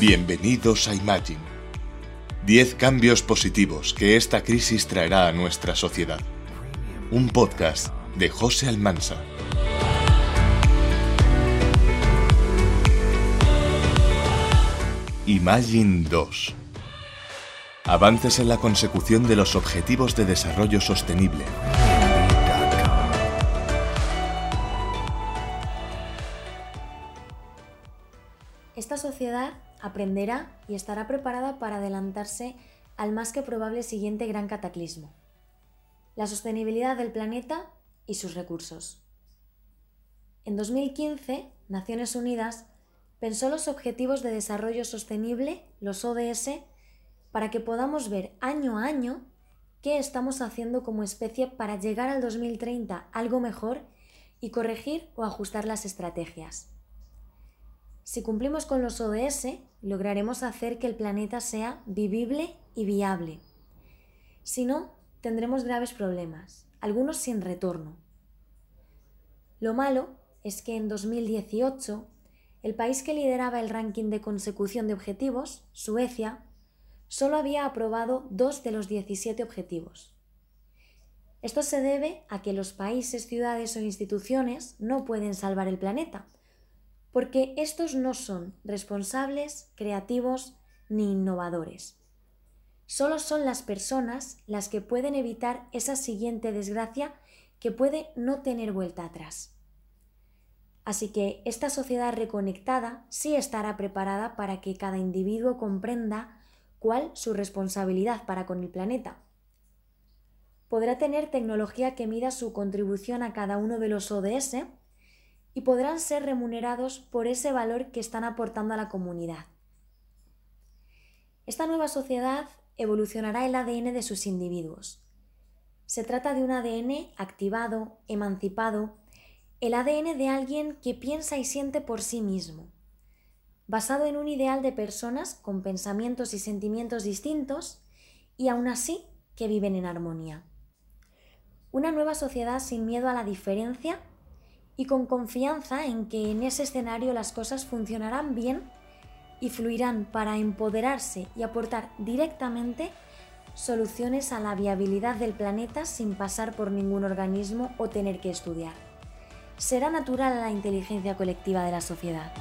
Bienvenidos a Imagine. 10 cambios positivos que esta crisis traerá a nuestra sociedad. Un podcast de José Almansa. Imagine 2. Avances en la consecución de los Objetivos de Desarrollo Sostenible. Esta sociedad aprenderá y estará preparada para adelantarse al más que probable siguiente gran cataclismo, la sostenibilidad del planeta y sus recursos. En 2015, Naciones Unidas pensó los Objetivos de Desarrollo Sostenible, los ODS, para que podamos ver año a año qué estamos haciendo como especie para llegar al 2030 algo mejor y corregir o ajustar las estrategias. Si cumplimos con los ODS, lograremos hacer que el planeta sea vivible y viable. Si no, tendremos graves problemas, algunos sin retorno. Lo malo es que en 2018, el país que lideraba el ranking de consecución de objetivos, Suecia, solo había aprobado dos de los 17 objetivos. Esto se debe a que los países, ciudades o instituciones no pueden salvar el planeta, porque estos no son responsables, creativos ni innovadores. Solo son las personas las que pueden evitar esa siguiente desgracia que puede no tener vuelta atrás. Así que esta sociedad reconectada sí estará preparada para que cada individuo comprenda cuál su responsabilidad para con el planeta. Podrá tener tecnología que mida su contribución a cada uno de los ODS y podrán ser remunerados por ese valor que están aportando a la comunidad. Esta nueva sociedad evolucionará el ADN de sus individuos. Se trata de un ADN activado, emancipado, el ADN de alguien que piensa y siente por sí mismo, basado en un ideal de personas con pensamientos y sentimientos distintos y aún así que viven en armonía. Una nueva sociedad sin miedo a la diferencia y con confianza en que en ese escenario las cosas funcionarán bien y fluirán para empoderarse y aportar directamente soluciones a la viabilidad del planeta sin pasar por ningún organismo o tener que estudiar. Será natural la inteligencia colectiva de la sociedad.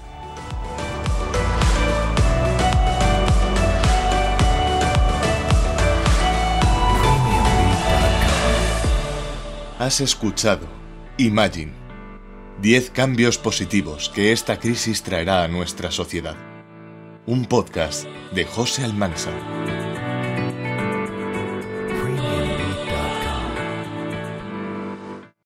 Has escuchado Imagine 10 cambios positivos que esta crisis traerá a nuestra sociedad. Un podcast de José Almanza.